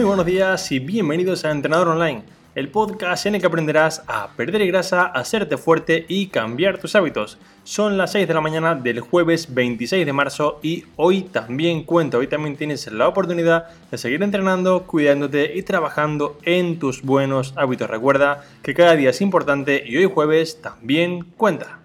Muy buenos días y bienvenidos a Entrenador Online, el podcast en el que aprenderás a perder grasa, hacerte fuerte y cambiar tus hábitos. Son las 6 de la mañana del jueves 26 de marzo y hoy también cuento, hoy también tienes la oportunidad de seguir entrenando, cuidándote y trabajando en tus buenos hábitos. Recuerda que cada día es importante y hoy jueves también cuenta.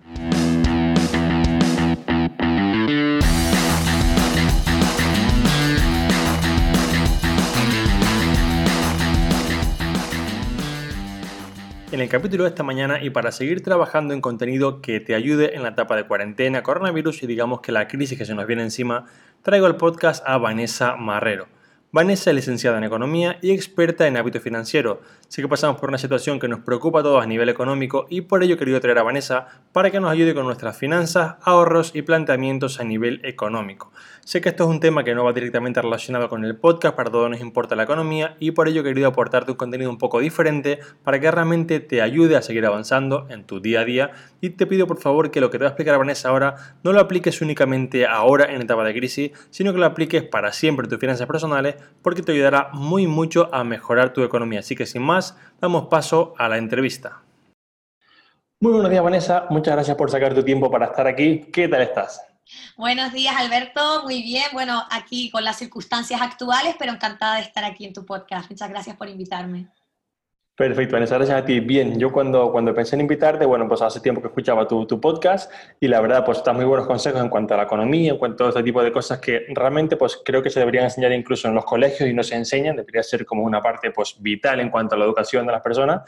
En el capítulo de esta mañana y para seguir trabajando en contenido que te ayude en la etapa de cuarentena, coronavirus y digamos que la crisis que se nos viene encima, traigo el podcast a Vanessa Marrero. Vanessa es licenciada en Economía y experta en hábito financiero. Sé que pasamos por una situación que nos preocupa a todos a nivel económico y por ello he querido traer a Vanessa para que nos ayude con nuestras finanzas, ahorros y planteamientos a nivel económico. Sé que esto es un tema que no va directamente relacionado con el podcast, para todos nos importa la economía y por ello he querido aportarte un contenido un poco diferente para que realmente te ayude a seguir avanzando en tu día a día y te pido por favor que lo que te va a explicar Vanessa ahora no lo apliques únicamente ahora en etapa de crisis, sino que lo apliques para siempre en tus finanzas personales porque te ayudará muy mucho a mejorar tu economía. Así que sin más, damos paso a la entrevista. Muy buenos días Vanessa, muchas gracias por sacar tu tiempo para estar aquí. ¿Qué tal estás? Buenos días, Alberto. Muy bien. Bueno, aquí con las circunstancias actuales, pero encantada de estar aquí en tu podcast. Muchas gracias por invitarme. Perfecto, Vanessa, gracias a ti. Bien, yo cuando, cuando pensé en invitarte, bueno, pues hace tiempo que escuchaba tu, tu podcast y la verdad, pues están muy buenos consejos en cuanto a la economía, en cuanto a este tipo de cosas que realmente, pues creo que se deberían enseñar incluso en los colegios y no se enseñan, debería ser como una parte, pues vital en cuanto a la educación de las personas.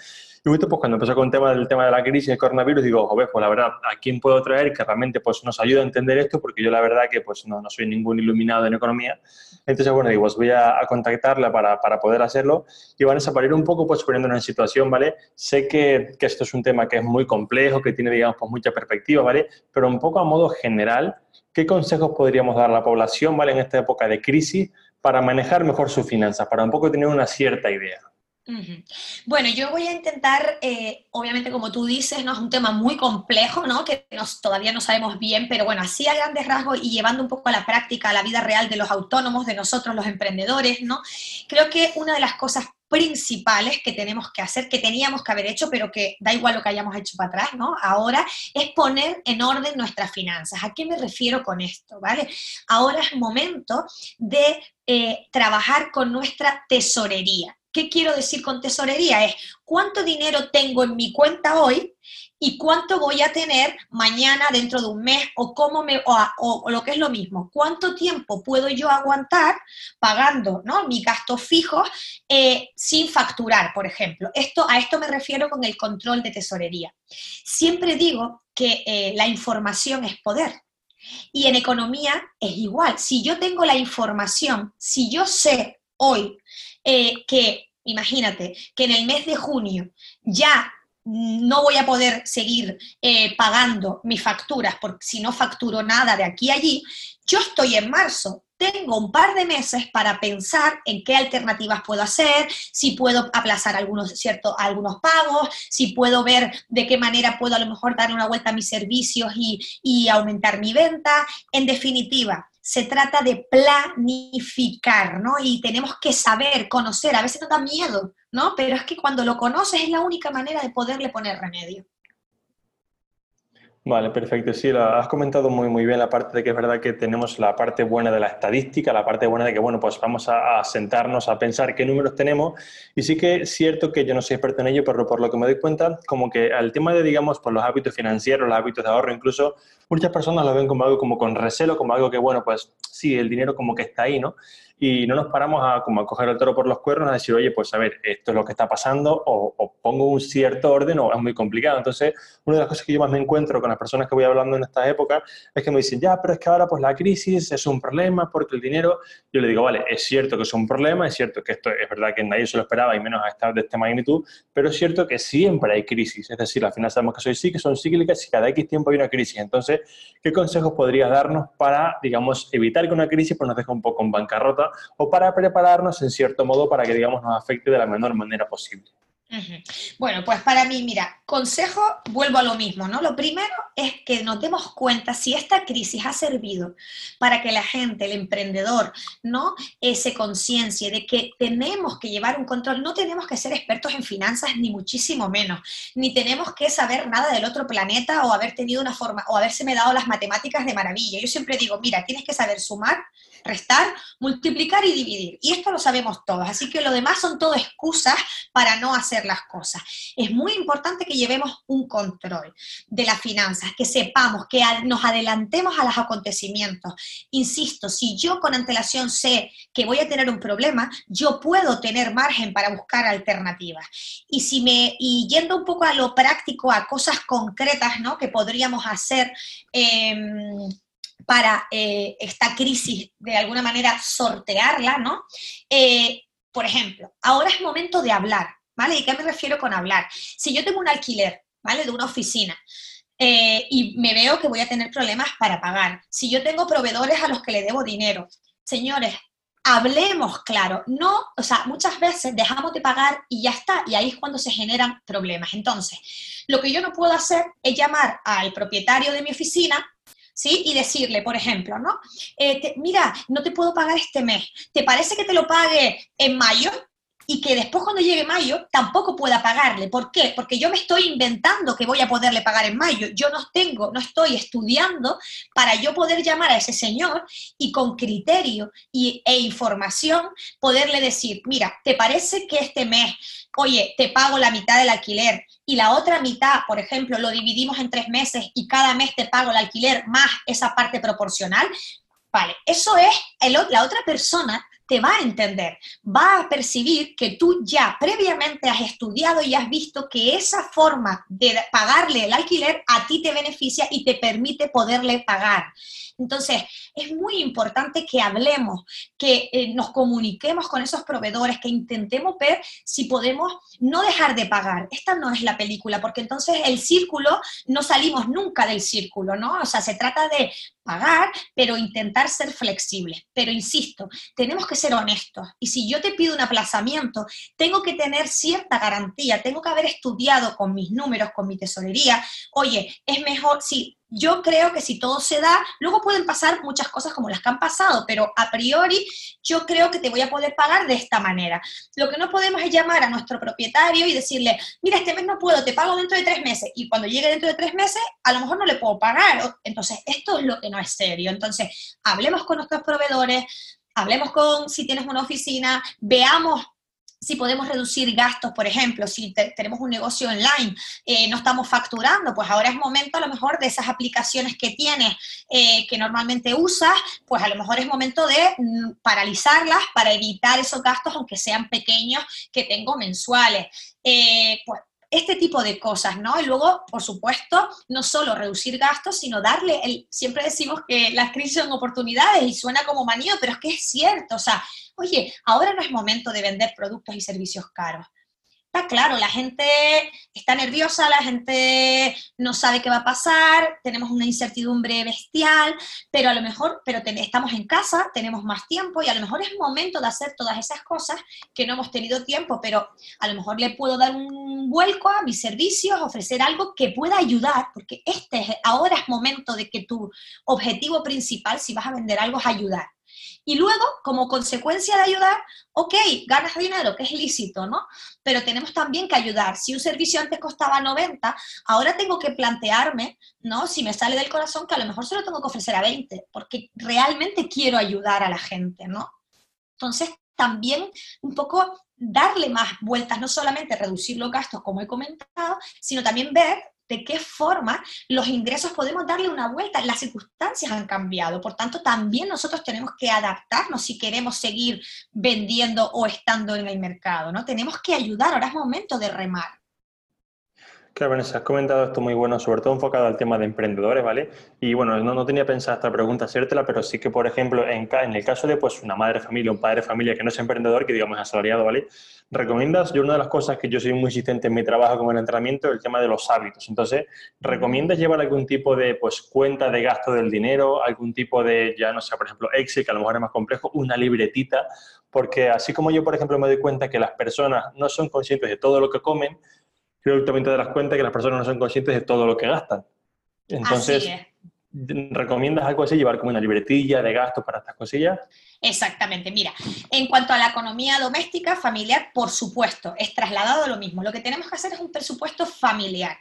Justo pues cuando empezó con el tema del tema de la crisis del coronavirus, digo, joder, pues la verdad, ¿a quién puedo traer que realmente pues nos ayude a entender esto? Porque yo la verdad que pues no, no soy ningún iluminado en economía. Entonces, bueno, digo, pues voy a, contactarla para, para, poder hacerlo. Y Vanessa, para ir un poco pues poniéndonos en situación, ¿vale? Sé que, que esto es un tema que es muy complejo, que tiene, digamos, pues mucha perspectiva, ¿vale? Pero un poco a modo general, ¿qué consejos podríamos dar a la población, ¿vale? En esta época de crisis para manejar mejor sus finanzas, para un poco tener una cierta idea. Bueno, yo voy a intentar, eh, obviamente como tú dices, ¿no? es un tema muy complejo, ¿no? que todavía no sabemos bien, pero bueno, así a grandes rasgos y llevando un poco a la práctica, a la vida real de los autónomos, de nosotros los emprendedores, ¿no? creo que una de las cosas principales que tenemos que hacer, que teníamos que haber hecho, pero que da igual lo que hayamos hecho para atrás, ¿no? Ahora es poner en orden nuestras finanzas. ¿A qué me refiero con esto? ¿Vale? Ahora es momento de eh, trabajar con nuestra tesorería. ¿Qué quiero decir con tesorería? Es cuánto dinero tengo en mi cuenta hoy y cuánto voy a tener mañana dentro de un mes o cómo me o, lo que es lo mismo cuánto tiempo puedo yo aguantar pagando ¿no? mis gastos fijos eh, sin facturar por ejemplo esto a esto me refiero con el control de tesorería siempre digo que eh, la información es poder y en economía es igual si yo tengo la información si yo sé hoy eh, que imagínate, que en el mes de junio ya no voy a poder seguir eh, pagando mis facturas porque si no facturo nada de aquí a allí, yo estoy en marzo, tengo un par de meses para pensar en qué alternativas puedo hacer, si puedo aplazar algunos, cierto, algunos pagos, si puedo ver de qué manera puedo a lo mejor dar una vuelta a mis servicios y, y aumentar mi venta. En definitiva, se trata de planificar, ¿no? Y tenemos que saber, conocer, a veces nos da miedo, ¿no? Pero es que cuando lo conoces es la única manera de poderle poner remedio. Vale, perfecto. Sí, lo has comentado muy, muy bien la parte de que es verdad que tenemos la parte buena de la estadística, la parte buena de que, bueno, pues vamos a, sentarnos a pensar qué números tenemos. Y sí que es cierto que yo no soy experto en ello, pero por lo que me doy cuenta, como que al tema de, digamos, por los hábitos financieros, los hábitos de ahorro, incluso muchas personas lo ven como algo como con recelo, como algo que, bueno, pues sí, el dinero como que está ahí, ¿no? Y no nos paramos a, como a coger el toro por los cuernos, a decir, oye, pues a ver, esto es lo que está pasando, o, pongo un cierto orden, o es muy complicado. Entonces, una de las cosas que yo más me encuentro con las personas que voy hablando en estas épocas es que me dicen, ya, pero es que ahora pues la crisis es un problema porque el dinero, yo le digo, vale, es cierto que es un problema, es cierto que esto es verdad que nadie se lo esperaba y menos a estar de esta magnitud, pero es cierto que siempre hay crisis, es decir, al final sabemos que soy que son cíclicas y cada X tiempo hay una crisis. Entonces, ¿qué consejos podrías darnos para, digamos, evitar que una crisis pues, nos deje un poco en bancarrota o para prepararnos en cierto modo para que, digamos, nos afecte de la menor manera posible. Bueno, pues para mí, mira, consejo, vuelvo a lo mismo, ¿no? Lo primero es que nos demos cuenta si esta crisis ha servido para que la gente, el emprendedor, ¿no? Se conciencie de que tenemos que llevar un control, no tenemos que ser expertos en finanzas, ni muchísimo menos, ni tenemos que saber nada del otro planeta o haber tenido una forma, o haberse me dado las matemáticas de maravilla. Yo siempre digo, mira, tienes que saber sumar, restar, multiplicar y dividir. Y esto lo sabemos todos, así que lo demás son todo excusas para no hacer las cosas. Es muy importante que llevemos un control de las finanzas, que sepamos, que nos adelantemos a los acontecimientos. Insisto, si yo con antelación sé que voy a tener un problema, yo puedo tener margen para buscar alternativas. Y si me y yendo un poco a lo práctico, a cosas concretas, ¿no? Que podríamos hacer. Em, para eh, esta crisis, de alguna manera, sortearla, ¿no? Eh, por ejemplo, ahora es momento de hablar, ¿vale? ¿Y qué me refiero con hablar? Si yo tengo un alquiler, ¿vale? De una oficina, eh, y me veo que voy a tener problemas para pagar. Si yo tengo proveedores a los que le debo dinero, señores, hablemos claro. No, o sea, muchas veces dejamos de pagar y ya está, y ahí es cuando se generan problemas. Entonces, lo que yo no puedo hacer es llamar al propietario de mi oficina ¿sí? Y decirle, por ejemplo, ¿no? Eh, mira, no te puedo pagar este mes, ¿te parece que te lo pague en mayo? Y que después cuando llegue mayo tampoco pueda pagarle. ¿Por qué? Porque yo me estoy inventando que voy a poderle pagar en mayo. Yo no tengo, no estoy estudiando para yo poder llamar a ese señor y con criterio y, e información poderle decir, mira, ¿te parece que este mes, oye, te pago la mitad del alquiler y la otra mitad, por ejemplo, lo dividimos en tres meses y cada mes te pago el alquiler más esa parte proporcional? Vale, eso es la otra persona te va a entender, va a percibir que tú ya previamente has estudiado y has visto que esa forma de pagarle el alquiler a ti te beneficia y te permite poderle pagar. Entonces, es muy importante que hablemos, que eh, nos comuniquemos con esos proveedores, que intentemos ver si podemos no dejar de pagar. Esta no es la película, porque entonces el círculo, no salimos nunca del círculo, ¿no? O sea, se trata de pagar, pero intentar ser flexibles. Pero insisto, tenemos que ser honestos. Y si yo te pido un aplazamiento, tengo que tener cierta garantía, tengo que haber estudiado con mis números, con mi tesorería. Oye, es mejor, si yo creo que si todo se da, luego pueden pasar muchas cosas como las que han pasado, pero a priori yo creo que te voy a poder pagar de esta manera. Lo que no podemos es llamar a nuestro propietario y decirle, mira, este mes no puedo, te pago dentro de tres meses. Y cuando llegue dentro de tres meses, a lo mejor no le puedo pagar. Entonces, esto es lo que no es serio. Entonces, hablemos con nuestros proveedores, hablemos con si tienes una oficina, veamos si podemos reducir gastos, por ejemplo, si tenemos un negocio online, eh, no estamos facturando, pues ahora es momento a lo mejor de esas aplicaciones que tienes, eh, que normalmente usas, pues a lo mejor es momento de mm, paralizarlas para evitar esos gastos, aunque sean pequeños, que tengo mensuales. Eh, pues este tipo de cosas, ¿no? Y luego, por supuesto, no solo reducir gastos, sino darle, el, siempre decimos que las crisis son oportunidades y suena como manío, pero es que es cierto, o sea, oye, ahora no es momento de vender productos y servicios caros. Claro, la gente está nerviosa, la gente no sabe qué va a pasar, tenemos una incertidumbre bestial, pero a lo mejor, pero estamos en casa, tenemos más tiempo y a lo mejor es momento de hacer todas esas cosas que no hemos tenido tiempo, pero a lo mejor le puedo dar un vuelco a mis servicios, ofrecer algo que pueda ayudar, porque este es, ahora es momento de que tu objetivo principal, si vas a vender algo, es ayudar y luego, como consecuencia de ayudar, ok, ganas dinero, que es lícito, ¿no? Pero tenemos también que ayudar. Si un servicio antes costaba 90, ahora tengo que plantearme, ¿no? Si me sale del corazón, que a lo mejor se lo tengo que ofrecer a 20, porque realmente quiero ayudar a la gente, ¿no? Entonces, también un poco darle más vueltas, no solamente reducir los gastos, como he comentado, sino también ver de qué forma los ingresos podemos darle una vuelta. Las circunstancias han cambiado, por tanto también nosotros tenemos que adaptarnos si queremos seguir vendiendo o estando en el mercado, ¿no? Tenemos que ayudar, ahora es momento de remar. Claro, Vanessa, has comentado esto muy bueno, sobre todo enfocado al tema de emprendedores, ¿vale? Y bueno, no, no tenía pensado esta pregunta hacértela, pero sí que, por ejemplo, en, en, el caso de pues, una madre de familia, un padre de familia que no es emprendedor, que digamos es asalariado, ¿vale? ¿Recomiendas? Yo una de las cosas que yo soy muy insistente en mi trabajo como el entrenamiento es el tema de los hábitos. Entonces, ¿recomiendas llevar algún tipo de pues, cuenta de gasto del dinero, algún tipo de, ya no sé, por ejemplo, Excel, que a lo mejor es más complejo, una libretita? Porque así como yo, por ejemplo, me doy cuenta que las personas no son conscientes de todo lo que comen, creo que también te das cuenta que las personas no son conscientes de todo lo que gastan. Entonces, ¿recomiendas algo así, llevar como una libretilla de gastos para estas cosillas? Exactamente, mira, en cuanto a la economía doméstica, familiar, por supuesto, es trasladado a lo mismo. Lo que tenemos que hacer es un presupuesto familiar.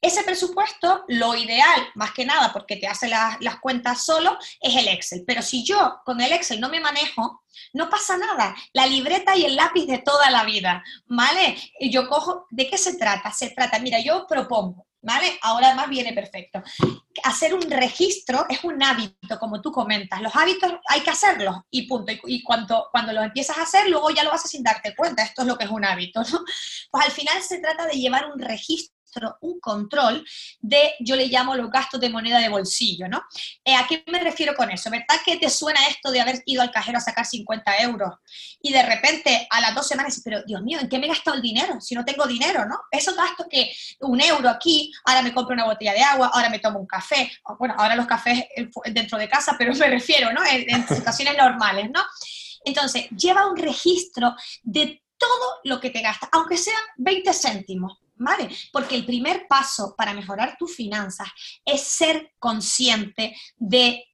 Ese presupuesto, lo ideal, más que nada, porque te hace las cuentas solo, es el Excel. Pero si yo con el Excel no me manejo, no pasa nada. La libreta y el lápiz de toda la vida, ¿vale? Yo cojo, ¿de qué se trata? Se trata, mira, yo propongo, ¿vale? Ahora más viene perfecto. Hacer un registro es un hábito, como tú comentas. Los hábitos hay que hacerlos y punto. Y, cuando, cuando los empiezas a hacer, luego ya lo haces sin darte cuenta. Esto es lo que es un hábito, ¿no? Pues al final se trata de llevar un registro un control de, yo le llamo los gastos de moneda de bolsillo, ¿no? Eh, ¿A qué me refiero con eso? ¿Verdad que te suena esto de haber ido al cajero a sacar 50 euros y de repente a las dos semanas pero Dios mío, ¿en qué me he gastado el dinero? Si no tengo dinero, ¿no? Esos gastos que un euro aquí, ahora me compro una botella de agua, ahora me tomo un café, bueno, ahora los cafés dentro de casa, pero me refiero, ¿no? En, en situaciones normales, ¿no? Entonces, lleva un registro de todo lo que te gasta, aunque sean 20 céntimos, ¿vale? Porque el primer paso para mejorar tus finanzas es ser consciente de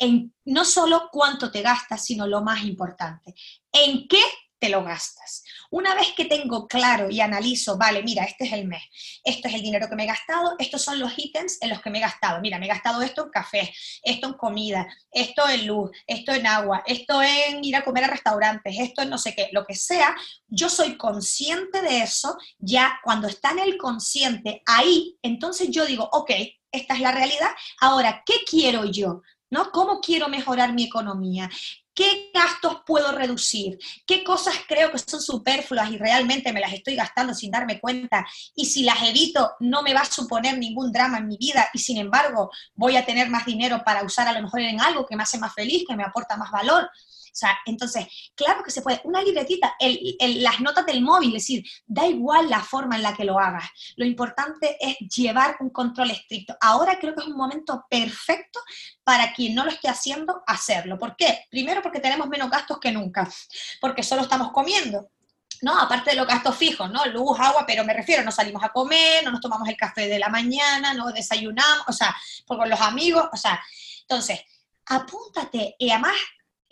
no solo cuánto te gastas, sino lo más importante, en qué lo gastas. Una vez que tengo claro y analizo, vale, mira, este es el mes, esto es el dinero que me he gastado, estos son los ítems en los que me he gastado. Mira, me he gastado esto en café, esto en comida, esto en luz, esto en agua, esto en ir a comer a restaurantes, esto en no sé qué, lo que sea. Yo soy consciente de eso, ya cuando está en el consciente, ahí, entonces yo digo, ok, esta es la realidad, ahora, ¿qué quiero yo? ¿No? ¿Cómo quiero mejorar mi economía? ¿Qué gastos puedo reducir? ¿Qué cosas creo que son superfluas y realmente me las estoy gastando sin darme cuenta? Y si las evito, no me va a suponer ningún drama en mi vida y sin embargo voy a tener más dinero para usar a lo mejor en algo que me hace más feliz, que me aporta más valor. O sea, entonces, claro que se puede. Una libretita, las notas del móvil, es decir, da igual la forma en la que lo hagas. Lo importante es llevar un control estricto. Ahora creo que es un momento perfecto para quien no lo esté haciendo, hacerlo. ¿Por qué? Primero porque tenemos menos gastos que nunca, porque solo estamos comiendo. ¿no? Aparte de los gastos fijos, ¿no? Luz, agua, pero me refiero, no salimos a comer, no nos tomamos el café de la mañana, no desayunamos, o sea, con los amigos, o sea, entonces, apúntate y además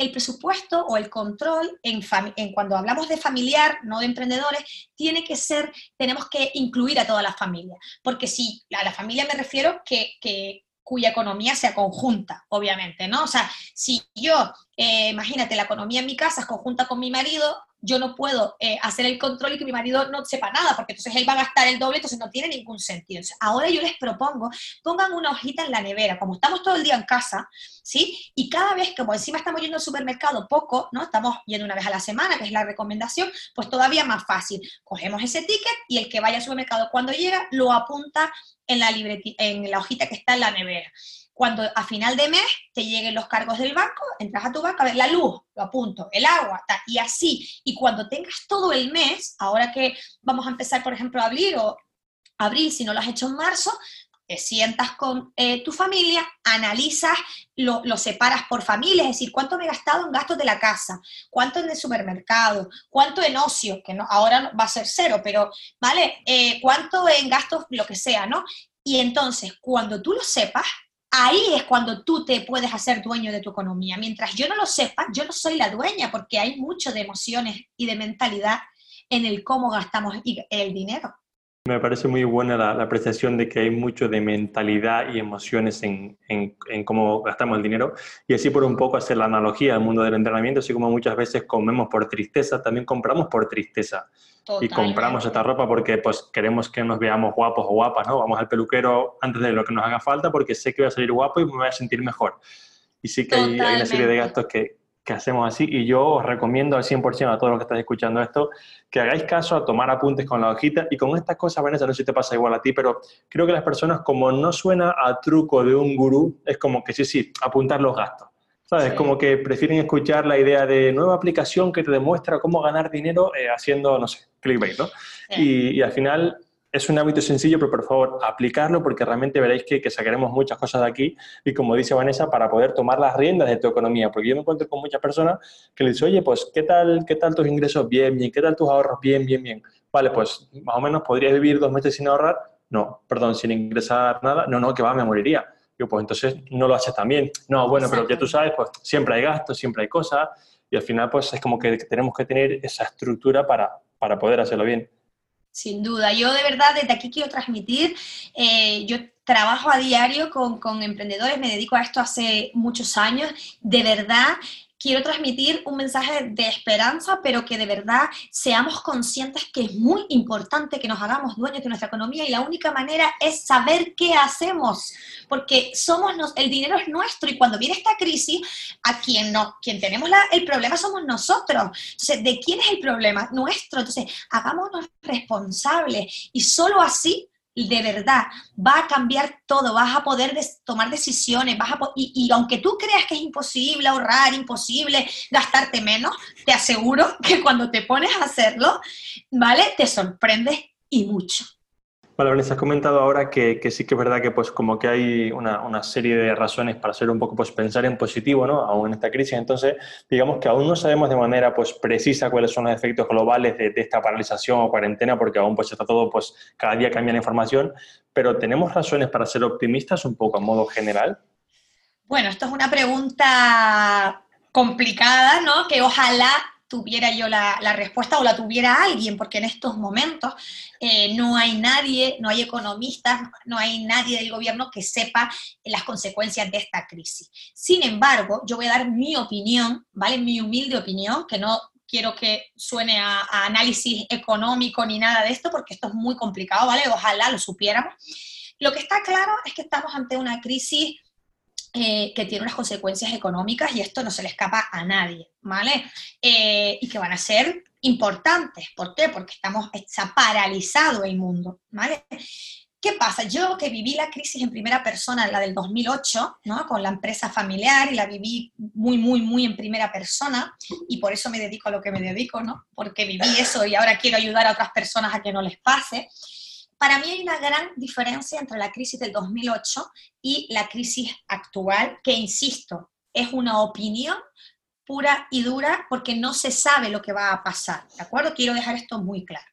el presupuesto o el control en, cuando hablamos de familiar, no de emprendedores, tiene que ser, tenemos que incluir a toda la familia. Porque si a la familia me refiero que, que cuya economía sea conjunta, obviamente, ¿no? O sea, si yo, eh, imagínate, la economía en mi casa es conjunta con mi marido, yo no puedo eh, hacer el control y que mi marido no sepa nada, porque entonces él va a gastar el doble, entonces no tiene ningún sentido. ahora yo les propongo, pongan una hojita en la nevera, como estamos todo el día en casa, ¿sí? Y cada vez, como encima estamos yendo al supermercado poco, ¿no? Estamos yendo una vez a la semana, que es la recomendación, pues todavía más fácil. Cogemos ese ticket y el que vaya al supermercado cuando llega lo apunta en la, en la hojita que está en la nevera cuando a final de mes te lleguen los cargos del banco, entras a tu banco, a ver la luz, lo apunto, el agua, y así. Y cuando tengas todo el mes, ahora que vamos a empezar, por ejemplo, a abrir o abril, si no lo has hecho en marzo, te sientas con eh, tu familia, analizas, lo, separas por familia, es decir, cuánto me he gastado en gastos de la casa, cuánto en el supermercado, cuánto en ocio, que no, ahora va a ser cero, pero, ¿vale? Eh, cuánto en gastos, lo que sea, ¿no? Y entonces, cuando tú lo sepas, ahí es cuando tú te puedes hacer dueño de tu economía. Mientras yo no lo sepa, yo no soy la dueña porque hay mucho de emociones y de mentalidad en el cómo gastamos el dinero. Me parece muy buena la, apreciación de que hay mucho de mentalidad y emociones en, en, cómo gastamos el dinero y así por un poco hacer la analogía al mundo del entrenamiento, así como muchas veces comemos por tristeza, también compramos por tristeza. Y compramos esta ropa porque pues queremos que nos veamos guapos o guapas, ¿no? Vamos al peluquero antes de lo que nos haga falta porque sé que voy a salir guapo y me voy a sentir mejor. Y sí que hay, una serie de gastos que, que hacemos así y yo os recomiendo al 100% a todos los que estáis escuchando esto que hagáis caso a tomar apuntes con la hojita y con estas cosas, Vanessa, no sé si te pasa igual a ti, pero creo que las personas como no suena a truco de un gurú, es como que sí, sí, apuntar los gastos. ¿Sabes? Como que prefieren escuchar la idea de nueva aplicación que te demuestra cómo ganar dinero eh, haciendo, no sé, clickbait, ¿no? Y, y al final es un hábito sencillo, pero por favor, aplicarlo porque realmente veréis que, sacaremos muchas cosas de aquí y como dice Vanessa, para poder tomar las riendas de tu economía, porque yo me encuentro con muchas personas que les dicen, oye, pues, ¿qué tal, ¿qué tal tus ingresos? Bien, bien, ¿qué tal tus ahorros? Bien, bien, bien. Vale, pues, más o menos, ¿podrías vivir dos meses sin ahorrar? No, perdón, sin ingresar nada. No, no, que va, me moriría. Yo, pues, entonces, no lo haces también. No, bueno, pero ya tú sabes, pues, siempre hay gastos, siempre hay cosas y al final, pues, es como que tenemos que tener esa estructura para, para poder hacerlo bien. Sin duda, yo de verdad desde aquí quiero transmitir, eh, yo trabajo a diario con, con, emprendedores, me dedico a esto hace muchos años, de verdad quiero transmitir un mensaje de esperanza, pero que de verdad seamos conscientes que es muy importante que nos hagamos dueños de nuestra economía y la única manera es saber qué hacemos, porque somos el dinero es nuestro y cuando viene esta crisis, a quien no, quien tenemos el problema somos nosotros. Entonces, ¿de quién es el problema? Nuestro. Entonces, hagámonos responsables y solo así de verdad va a cambiar todo, vas a poder tomar decisiones, vas a y, y, aunque tú creas que es imposible ahorrar, imposible gastarte menos, te aseguro que cuando te pones a hacerlo, ¿vale? Te sorprendes y mucho. Vale, Vanessa, has comentado ahora que, sí que es verdad que pues como que hay una, serie de razones para ser un poco pues pensar en positivo, ¿no? Aún en esta crisis. Entonces, digamos que aún no sabemos de manera pues precisa cuáles son los efectos globales de, esta paralización o cuarentena, porque aún pues está todo, pues cada día cambia la información, pero ¿tenemos razones para ser optimistas un poco a modo general? Bueno, esto es una pregunta complicada, ¿no? Que ojalá tuviera yo la, respuesta o la tuviera alguien, porque en estos momentos eh, no hay nadie, no hay economistas, no hay nadie del gobierno que sepa las consecuencias de esta crisis. Sin embargo, yo voy a dar mi opinión, ¿vale? Mi humilde opinión, que no quiero que suene a, a análisis económico ni nada de esto, porque esto es muy complicado, ¿vale? Ojalá lo supiéramos. Lo que está claro es que estamos ante una crisis eh, que tiene unas consecuencias económicas y esto no se le escapa a nadie, ¿vale? Eh, y que van a ser importantes. ¿Por qué? Porque estamos, está paralizado el mundo, ¿vale? ¿Qué pasa? Yo que viví la crisis en primera persona, la del 2008, ¿no? con la empresa familiar, y la viví muy, muy, muy en primera persona, y por eso me dedico a lo que me dedico, ¿no? porque viví eso y ahora quiero ayudar a otras personas a que no les pase. Para mí hay una gran diferencia entre la crisis del 2008 y la crisis actual, que insisto, es una opinión pura y dura porque no se sabe lo que va a pasar, ¿de acuerdo? Quiero dejar esto muy claro.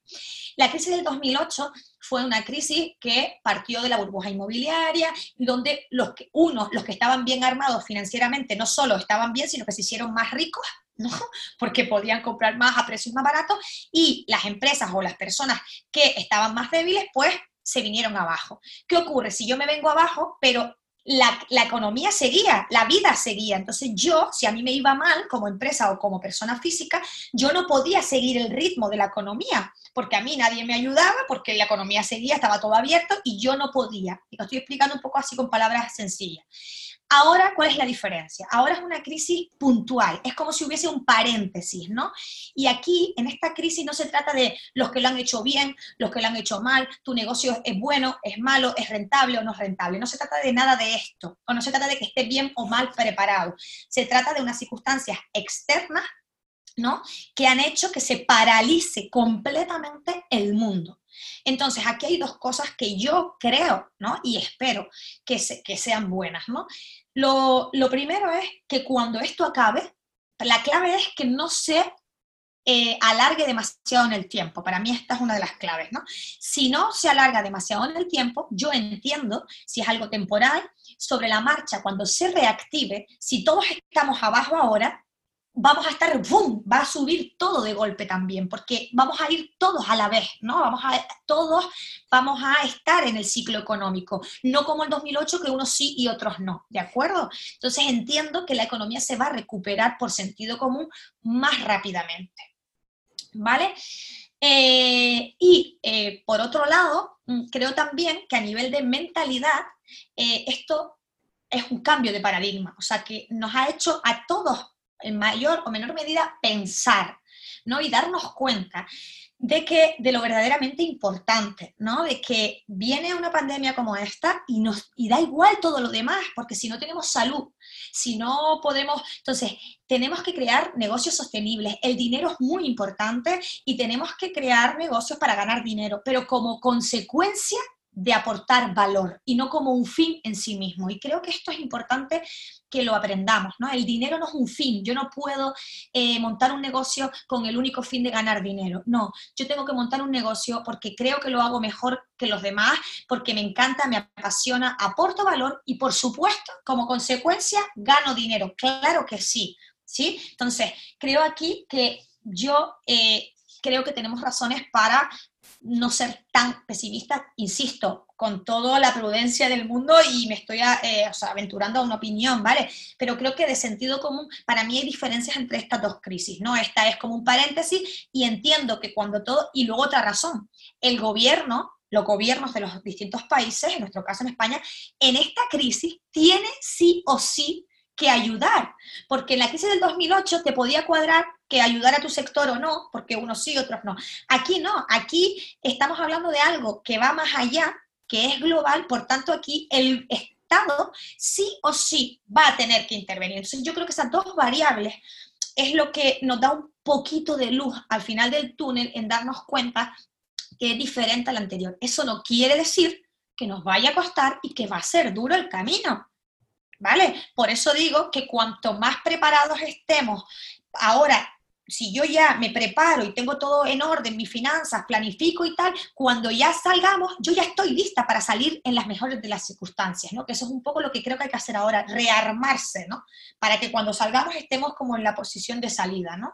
La crisis del 2008 fue una crisis que partió de la burbuja inmobiliaria, donde los que, unos, los que estaban bien armados financieramente, no solo estaban bien, sino que se hicieron más ricos ¿no? Porque podían comprar más a precios más baratos y las empresas o las personas que estaban más débiles, pues se vinieron abajo. ¿Qué ocurre? Si yo me vengo abajo, pero la, la, economía seguía, la vida seguía. Entonces yo, si a mí me iba mal como empresa o como persona física, yo no podía seguir el ritmo de la economía, porque a mí nadie me ayudaba, porque la economía seguía, estaba todo abierto y yo no podía. Y lo estoy explicando un poco así con palabras sencillas. Ahora, ¿cuál es la diferencia? Ahora es una crisis puntual, es como si hubiese un paréntesis, ¿no? Y aquí, en esta crisis, no se trata de los que lo han hecho bien, los que lo han hecho mal, tu negocio es bueno, es malo, es rentable o no es rentable. No se trata de nada de esto, o no se trata de que esté bien o mal preparado. Se trata de unas circunstancias externas, ¿no? Que han hecho que se paralice completamente el mundo. Entonces, aquí hay dos cosas que yo creo, ¿no? Y espero que, que sean buenas, ¿no? Lo, primero es que cuando esto acabe, la clave es que no se eh, alargue demasiado en el tiempo. Para mí esta es una de las claves, ¿no? Si no se alarga demasiado en el tiempo, yo entiendo si es algo temporal, sobre la marcha, cuando se reactive, si todos estamos abajo ahora, vamos a estar, ¡boom!, va a subir todo de golpe también, porque vamos a ir todos a la vez, ¿no? Vamos a, todos vamos a estar en el ciclo económico, no como el 2008 que unos sí y otros no, ¿de acuerdo? Entonces entiendo que la economía se va a recuperar por sentido común más rápidamente, ¿vale? Eh, y eh, por otro lado, mm, creo también que a nivel de mentalidad, eh, esto es un cambio de paradigma, o sea que nos ha hecho a todos en mayor o menor medida pensar, ¿no? Y darnos cuenta de que de lo verdaderamente importante, ¿no? De que viene una pandemia como esta y nos y da igual todo lo demás, porque si no tenemos salud, si no podemos, entonces tenemos que crear negocios sostenibles. El dinero es muy importante y tenemos que crear negocios para ganar dinero, pero como consecuencia de aportar valor y no como un fin en sí mismo. Y creo que esto es importante que lo aprendamos, ¿no? El dinero no es un fin. Yo no puedo eh, montar un negocio con el único fin de ganar dinero. No, yo tengo que montar un negocio porque creo que lo hago mejor que los demás, porque me encanta, me apasiona, aporto valor y por supuesto, como consecuencia, gano dinero. Claro que sí, ¿sí? Entonces, creo aquí que yo... Eh, creo que tenemos razones para no ser tan pesimista, insisto, con toda la prudencia del mundo y me estoy eh, aventurando a una opinión, ¿vale? Pero creo que de sentido común, para mí hay diferencias entre estas dos crisis, ¿no? Esta es como un paréntesis y entiendo que cuando todo, y luego otra razón, el gobierno, los gobiernos de los distintos países, en nuestro caso en España, en esta crisis tiene sí o sí que ayudar, porque en la crisis del 2008 te podía cuadrar que ayudar a tu sector o no, porque unos sí, otros no. Aquí no, aquí estamos hablando de algo que va más allá, que es global, por tanto aquí el Estado sí o sí va a tener que intervenir. Entonces yo creo que esas dos variables es lo que nos da un poquito de luz al final del túnel en darnos cuenta que es diferente al anterior. Eso no quiere decir que nos vaya a costar y que va a ser duro el camino. ¿Vale? Por eso digo que cuanto más preparados estemos ahora si yo ya me preparo y tengo todo en orden, mis finanzas, planifico y tal, cuando ya salgamos, yo ya estoy lista para salir en las mejores de las circunstancias, ¿no? Que eso es un poco lo que creo que hay que hacer ahora, rearmarse, ¿no? Para que cuando salgamos estemos como en la posición de salida, ¿no?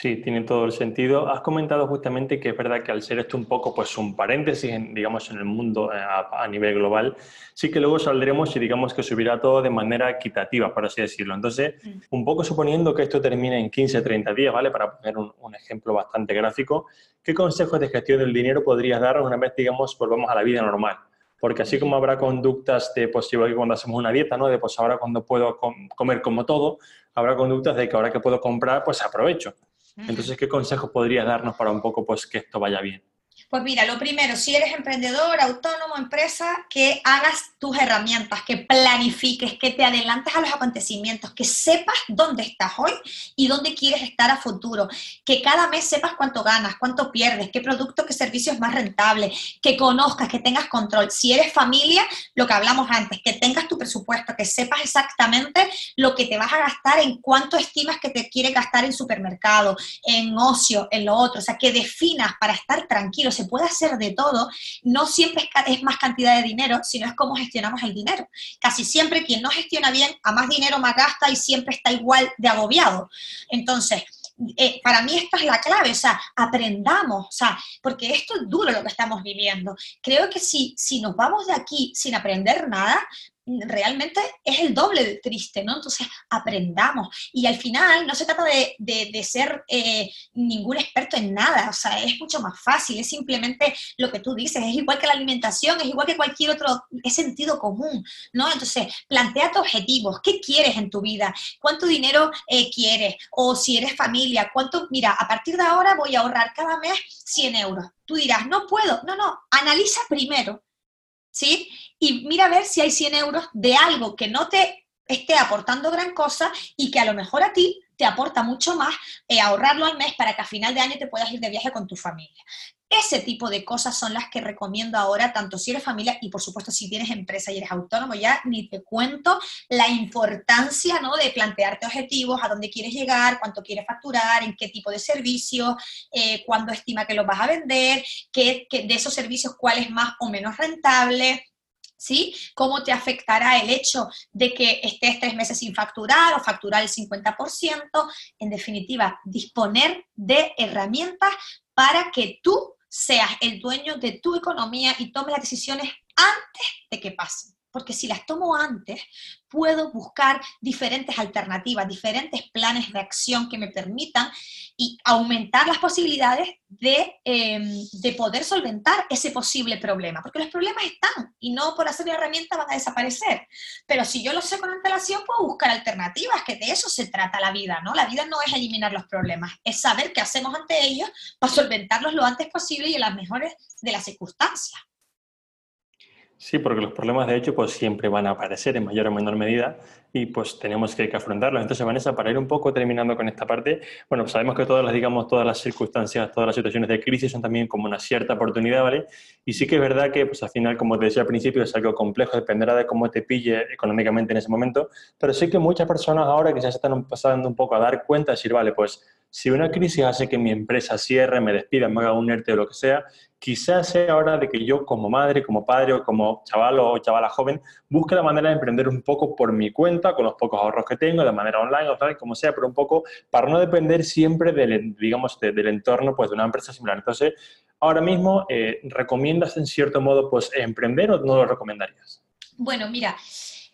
Sí, tiene todo el sentido. Has comentado justamente que es verdad que al ser esto un poco pues un paréntesis, digamos, en el mundo eh, a, nivel global, sí que luego saldremos y digamos que subirá todo de manera equitativa, por así decirlo. Entonces, mm. un poco suponiendo que esto termine en 15, 30 días, ¿vale? Para poner un, ejemplo bastante gráfico, ¿qué consejos de gestión del dinero podrías dar una vez, digamos, volvamos a la vida normal? Porque así como habrá conductas de, pues igual que cuando hacemos una dieta, ¿no? De pues ahora cuando puedo comer como todo, habrá conductas de que ahora que puedo comprar, pues aprovecho. Entonces, ¿qué consejos podrías darnos para un poco pues que esto vaya bien? Pues mira, lo primero, si eres emprendedor, autónomo, empresa, que hagas tus herramientas, que planifiques, que te adelantes a los acontecimientos, que sepas dónde estás hoy y dónde quieres estar a futuro, que cada mes sepas cuánto ganas, cuánto pierdes, qué producto, qué servicio es más rentable, que conozcas, que tengas control. Si eres familia, lo que hablamos antes, que tengas tu presupuesto, que sepas exactamente lo que te vas a gastar, en cuánto estimas que te quieres gastar en supermercado, en ocio, en lo otro, o sea, que definas para estar tranquilo se puede hacer de todo, no siempre es, más cantidad de dinero, sino es cómo gestionamos el dinero. Casi siempre quien no gestiona bien, a más dinero más gasta y siempre está igual de agobiado. Entonces, eh, para mí esta es la clave, o sea, aprendamos, o sea, porque esto es duro lo que estamos viviendo. Creo que si, si nos vamos de aquí sin aprender nada, realmente es el doble de triste, ¿no? Entonces, aprendamos. Y al final no se trata de, de, ser eh, ningún experto en nada, o sea, es mucho más fácil, es simplemente lo que tú dices, es igual que la alimentación, es igual que cualquier otro, es sentido común, ¿no? Entonces, plantea tus objetivos, ¿qué quieres en tu vida? ¿Cuánto dinero eh, quieres? O si eres familia, ¿cuánto? Mira, a partir de ahora voy a ahorrar cada mes 100 euros. Tú dirás, no puedo, no, no, analiza primero, ¿sí? y mira a ver si hay 100 euros de algo que no te esté aportando gran cosa y que a lo mejor a ti te aporta mucho más eh, ahorrarlo al mes para que a final de año te puedas ir de viaje con tu familia. Ese tipo de cosas son las que recomiendo ahora, tanto si eres familia y por supuesto si tienes empresa y eres autónomo, ya ni te cuento la importancia ¿no? de plantearte objetivos, a dónde quieres llegar, cuánto quieres facturar, en qué tipo de servicio, eh, cuándo estima que los vas a vender, qué, de esos servicios cuál es más o menos rentable, ¿sí? ¿Cómo te afectará el hecho de que estés tres meses sin facturar o facturar el 50%? En definitiva, disponer de herramientas para que tú seas el dueño de tu economía y tomes las decisiones antes de que pasen. Porque si las tomo antes, puedo buscar diferentes alternativas, diferentes planes de acción que me permitan y aumentar las posibilidades de, em, de, poder solventar ese posible problema, porque los problemas están y no por hacer la herramienta van a desaparecer. Pero si yo lo sé con antelación, puedo buscar alternativas, que de eso se trata la vida, ¿no? La vida no es eliminar los problemas, es saber qué hacemos ante ellos para solventarlos lo antes posible y en las mejores de las circunstancias. Sí, porque los problemas de hecho pues siempre van a aparecer en mayor o menor medida y pues tenemos que, afrontarlos. Entonces, Vanessa, para ir un poco terminando con esta parte, bueno, sabemos que todas las, digamos, todas las circunstancias, todas las situaciones de crisis son también como una cierta oportunidad, ¿vale? Y sí que es verdad que pues al final, como te decía al principio, es algo complejo, dependerá de cómo te pille económicamente en ese momento, pero sí que muchas personas ahora que ya se están pasando un poco a dar cuenta, decir, vale, pues si una crisis hace que mi empresa cierre, me despida, me haga un ERTE o lo que sea, quizás sea hora de que yo como madre, como padre o como chaval o chavala joven busque la manera de emprender un poco por mi cuenta, con los pocos ahorros que tengo, de manera online o tal, como sea, pero un poco para no depender siempre del, digamos, del entorno pues, de una empresa similar. Entonces, ahora mismo, eh, ¿recomiendas en cierto modo pues, emprender o no lo recomendarías? Bueno, mira,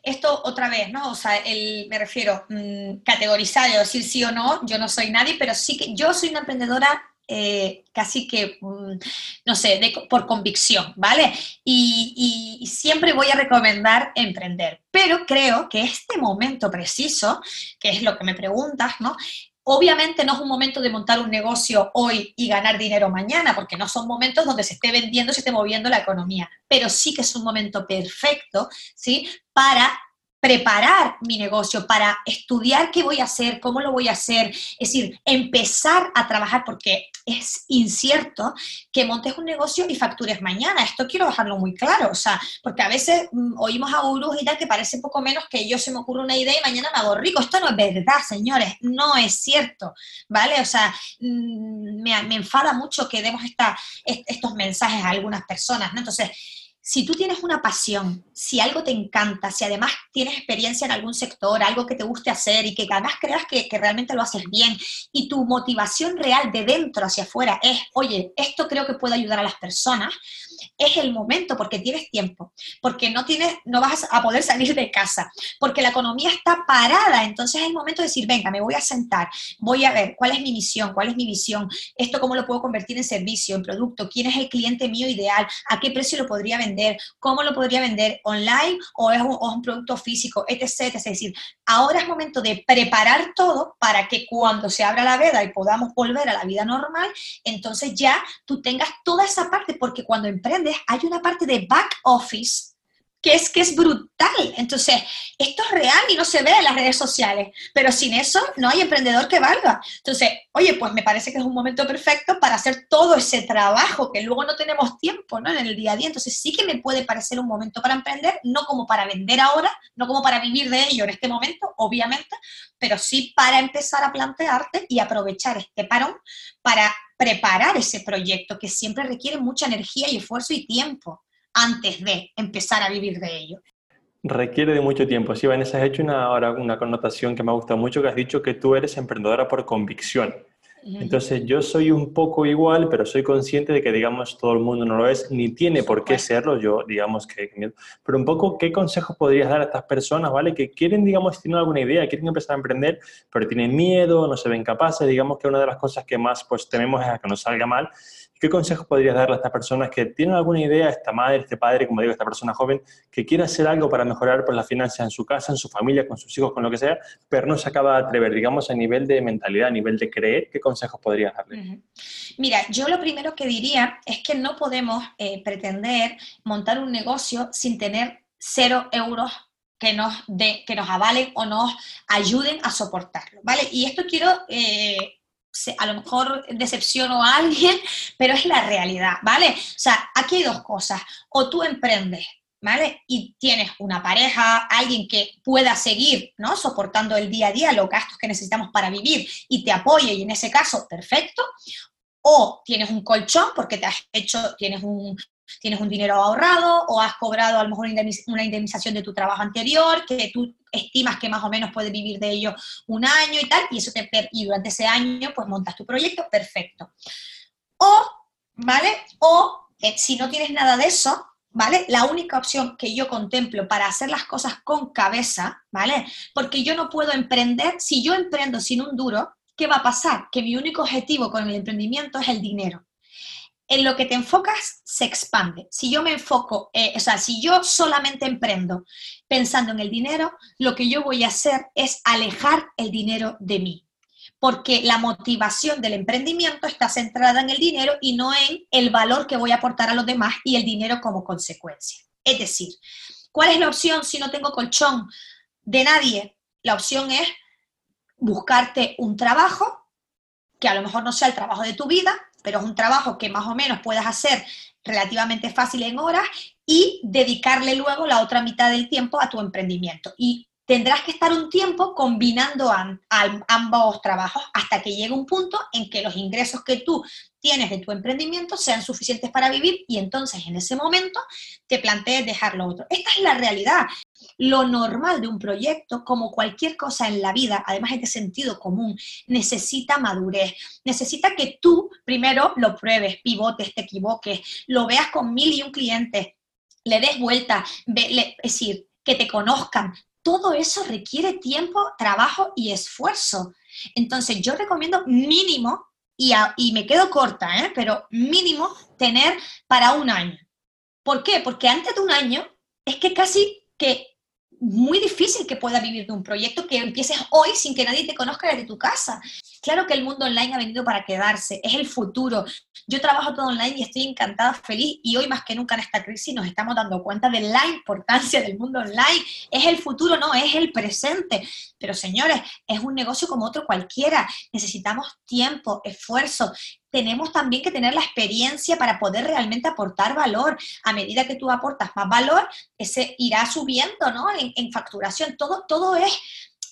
esto otra vez, ¿no? O sea, el, me refiero mm, categorizar decir sí o no, yo no soy nadie, pero sí que yo soy una emprendedora eh, casi que, mm, no sé, por convicción, ¿vale? Y, y, siempre voy a recomendar emprender, pero creo que este momento preciso, que es lo que me preguntas, ¿no? Obviamente no es un momento de montar un negocio hoy y ganar dinero mañana, porque no son momentos donde se esté vendiendo, se esté moviendo la economía, pero sí que es un momento perfecto, ¿sí? Para preparar mi negocio, para estudiar qué voy a hacer, cómo lo voy a hacer, es decir, empezar a trabajar porque es incierto que montes un negocio y factures mañana. Esto quiero dejarlo muy claro, o sea, porque a veces mm, oímos a gurús y tal que parece poco menos que yo se me ocurre una idea y mañana me hago rico. Esto no es verdad, señores, no es cierto, ¿vale? O sea, mm, me, me enfada mucho que demos esta, estos mensajes a algunas personas, ¿no? Entonces, si tú tienes una pasión, si algo te encanta, si además tienes experiencia en algún sector, algo que te guste hacer y que además creas que, realmente lo haces bien y tu motivación real de dentro hacia afuera es, oye, esto creo que puede ayudar a las personas, es el momento porque tienes tiempo, porque no tienes, no vas a poder salir de casa, porque la economía está parada, entonces es el momento de decir, venga, me voy a sentar, voy a ver cuál es mi misión, cuál es mi visión, esto cómo lo puedo convertir en servicio, en producto, quién es el cliente mío ideal, a qué precio lo podría vender, cómo lo podría vender online o es un, producto físico, etc, etc. Es decir, ahora es momento de preparar todo para que cuando se abra la veda y podamos volver a la vida normal, entonces ya tú tengas toda esa parte, porque cuando emprendes hay una parte de back office que es que es brutal. Entonces, esto es real y no se ve en las redes sociales, pero sin eso no hay emprendedor que valga. Entonces, oye, pues me parece que es un momento perfecto para hacer todo ese trabajo que luego no tenemos tiempo, ¿no? En el día a día. Entonces, sí que me puede parecer un momento para emprender, no como para vender ahora, no como para vivir de ello en este momento, obviamente, pero sí para empezar a plantearte y aprovechar este parón para preparar ese proyecto que siempre requiere mucha energía y esfuerzo y tiempo antes de empezar a vivir de ello. Requiere de mucho tiempo. Sí, Vanessa, has hecho una, ahora una connotación que me ha gustado mucho, que has dicho que tú eres emprendedora por convicción. Entonces yo soy un poco igual, pero soy consciente de que, digamos, todo el mundo no lo es, ni tiene por qué serlo, yo, digamos que... Pero un poco, ¿qué consejos podrías dar a estas personas, ¿vale? Que quieren, digamos, tienen alguna idea, quieren empezar a emprender, pero tienen miedo, no se ven capaces, digamos que una de las cosas que más, pues, tememos es a que nos salga mal ¿Qué consejos podrías darle a estas personas que tienen alguna idea, esta madre, este padre, como digo, esta persona joven, que quiere hacer algo para mejorar pues, las finanzas en su casa, en su familia, con sus hijos, con lo que sea, pero no se acaba de atrever, digamos, a nivel de mentalidad, a nivel de creer? ¿Qué consejos podrías darle? Mira, yo lo primero que diría es que no podemos eh, pretender montar un negocio sin tener cero euros que nos, que nos avalen o nos ayuden a soportarlo, ¿vale? Y esto quiero eh, a lo mejor decepciono a alguien, pero es la realidad, ¿vale? O sea, aquí hay dos cosas. O tú emprendes, ¿vale? Y tienes una pareja, alguien que pueda seguir, ¿no? Soportando el día a día, los gastos que necesitamos para vivir y te apoye, y en ese caso, perfecto. O tienes un colchón porque te has hecho, tienes un, tienes un dinero ahorrado o has cobrado a lo mejor una indemnización de tu trabajo anterior, que tú estimas que más o menos puedes vivir de ello un año y tal, y, eso te, y durante ese año pues montas tu proyecto, perfecto. O, ¿vale? O eh, si no tienes nada de eso, ¿vale? La única opción que yo contemplo para hacer las cosas con cabeza, ¿vale? Porque yo no puedo emprender, si yo emprendo sin un duro, ¿qué va a pasar? Que mi único objetivo con el emprendimiento es el dinero. En lo que te enfocas se expande. Si yo me enfoco, eh, o sea, si yo solamente emprendo pensando en el dinero, lo que yo voy a hacer es alejar el dinero de mí porque la motivación del emprendimiento está centrada en el dinero y no en el valor que voy a aportar a los demás y el dinero como consecuencia. Es decir, ¿cuál es la opción si no tengo colchón de nadie? La opción es buscarte un trabajo que a lo mejor no sea el trabajo de tu vida, pero es un trabajo que más o menos puedas hacer relativamente fácil en horas y dedicarle luego la otra mitad del tiempo a tu emprendimiento. Y tendrás que estar un tiempo combinando ambos trabajos hasta que llegue un punto en que los ingresos que tú tienes de tu emprendimiento sean suficientes para vivir y entonces en ese momento te plantees dejar lo otro. Esta es la realidad. Lo normal de un proyecto, como cualquier cosa en la vida, además es de sentido común, necesita madurez, necesita que tú primero lo pruebes, pivotes, te equivoques, lo veas con mil y un clientes, le des vuelta, es decir, que te conozcan, todo eso requiere tiempo, trabajo y esfuerzo. Entonces, yo recomiendo mínimo, y, me quedo corta, ¿eh? pero mínimo tener para un año. ¿Por qué? Porque antes de un año es que casi que muy difícil que puedas vivir de un proyecto que empieces hoy sin que nadie te conozca desde tu casa. Claro que el mundo online ha venido para quedarse, es el futuro. Yo trabajo todo online y estoy encantada, feliz y hoy más que nunca en esta crisis nos estamos dando cuenta de la importancia del mundo online. Es el futuro, no, es el presente. Pero señores, es un negocio como otro cualquiera. Necesitamos tiempo, esfuerzo tenemos también que tener la experiencia para poder realmente aportar valor. A medida que tú aportas más valor, ese irá subiendo, ¿no? En, facturación. Todo, todo es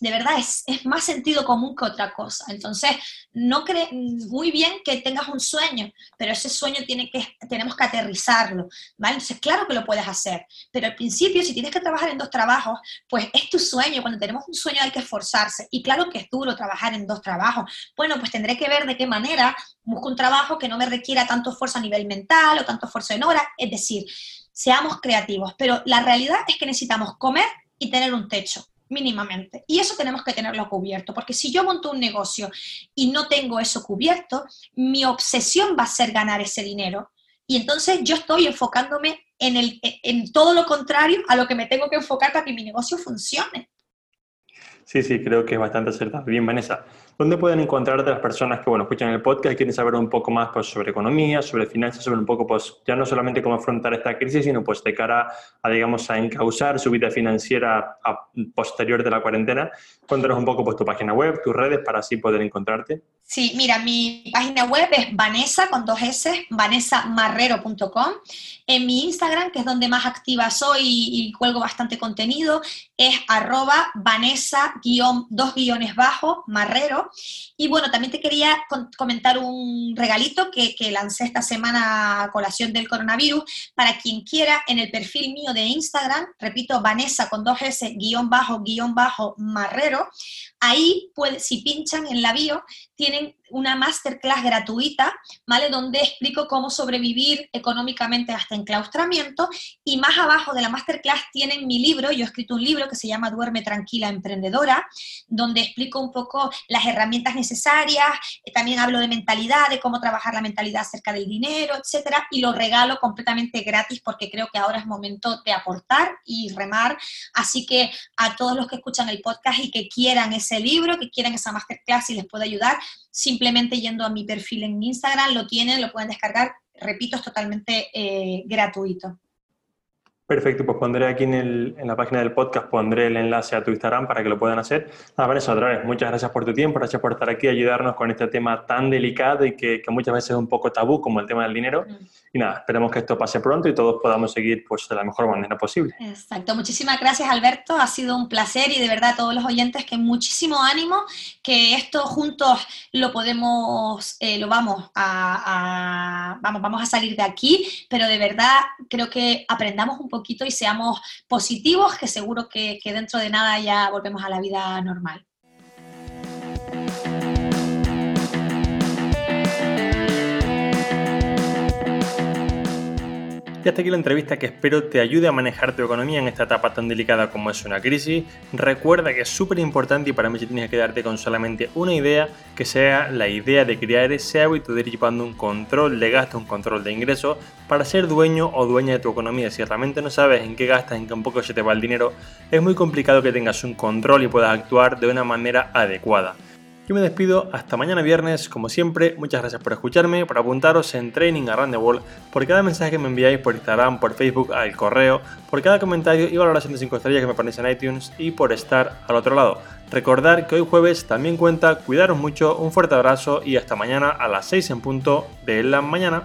de verdad es, más sentido común que otra cosa. Entonces, no cree muy bien que tengas un sueño, pero ese sueño tiene que, tenemos que aterrizarlo, ¿vale? Entonces, claro que lo puedes hacer, pero al principio, si tienes que trabajar en dos trabajos, pues es tu sueño. Cuando tenemos un sueño hay que esforzarse. Y claro que es duro trabajar en dos trabajos. Bueno, pues tendré que ver de qué manera busco un trabajo que no me requiera tanto esfuerzo a nivel mental o tanto esfuerzo en hora. Es decir, seamos creativos, pero la realidad es que necesitamos comer y tener un techo mínimamente. Y eso tenemos que tenerlo cubierto, porque si yo monto un negocio y no tengo eso cubierto, mi obsesión va a ser ganar ese dinero. Y entonces yo estoy enfocándome en, el, en todo lo contrario a lo que me tengo que enfocar para que mi negocio funcione. Sí, sí, creo que es bastante acertado. Bien, Vanessa, ¿dónde pueden encontrarte las personas que bueno, escuchan el podcast y quieren saber un poco más pues, sobre economía, sobre finanzas, sobre un poco, pues, ya no solamente cómo afrontar esta crisis, sino pues de cara a, digamos, a encauzar su vida financiera posterior de la cuarentena? Cuéntanos un poco pues, tu página web, tus redes, para así poder encontrarte. Sí, mira, mi página web es Vanessa con dos S, vanessamarrero.com. En mi Instagram, que es donde más activa soy y, cuelgo bastante contenido, es arroba Vanessa dos guiones bajo, marrero. Y bueno, también te quería comentar un regalito que, que lancé esta semana a colación del coronavirus. Para quien quiera, en el perfil mío de Instagram, repito, Vanessa con dos S, guion bajo, guion bajo, marrero, Ahí, si pinchan en la bio, tienen una masterclass gratuita, ¿vale? Donde explico cómo sobrevivir económicamente hasta enclaustramiento. Y más abajo de la masterclass tienen mi libro. Yo he escrito un libro que se llama Duerme Tranquila Emprendedora, donde explico un poco las herramientas necesarias. También hablo de mentalidad, de cómo trabajar la mentalidad acerca del dinero, etcétera. Y lo regalo completamente gratis porque creo que ahora es momento de aportar y remar. Así que a todos los que escuchan el podcast y que quieran ese libro, que quieran esa masterclass y les pueda ayudar, simplemente yendo a mi perfil en Instagram, lo tienen, lo pueden descargar, repito, es totalmente eh, gratuito. Perfecto, pues pondré aquí en, la página del podcast, pondré el enlace a tu Instagram para que lo puedan hacer. Nada, Vanessa, otra vez, muchas gracias por tu tiempo, gracias por estar aquí, ayudarnos con este tema tan delicado y que, muchas veces es un poco tabú como el tema del dinero. Mm. Y nada, esperemos que esto pase pronto y todos podamos seguir pues, de la mejor manera posible. Exacto, muchísimas gracias Alberto, ha sido un placer y de verdad a todos los oyentes que muchísimo ánimo, que esto juntos lo podemos, eh, lo vamos a, vamos, vamos a salir de aquí, pero de verdad creo que aprendamos un poquito y seamos positivos, que seguro que, dentro de nada ya volvemos a la vida normal. Y hasta aquí la entrevista que espero te ayude a manejar tu economía en esta etapa tan delicada como es una crisis. Recuerda que es súper importante y para mí si tienes que quedarte con solamente una idea, que sea la idea de crear ese hábito de ir llevando un control de gasto, un control de ingresos, para ser dueño o dueña de tu economía. Si realmente no sabes en qué gastas, en qué un poco se te va el dinero, es muy complicado que tengas un control y puedas actuar de una manera adecuada. Yo me despido hasta mañana viernes, como siempre, muchas gracias por escucharme, por apuntaros en Training Around the World, por cada mensaje que me enviáis por Instagram, por Facebook, al correo, por cada comentario y valoración de 5 estrellas que me ponéis en iTunes y por estar al otro lado. Recordar que hoy jueves también cuenta, cuidaros mucho, un fuerte abrazo y hasta mañana a las 6 en punto de la mañana.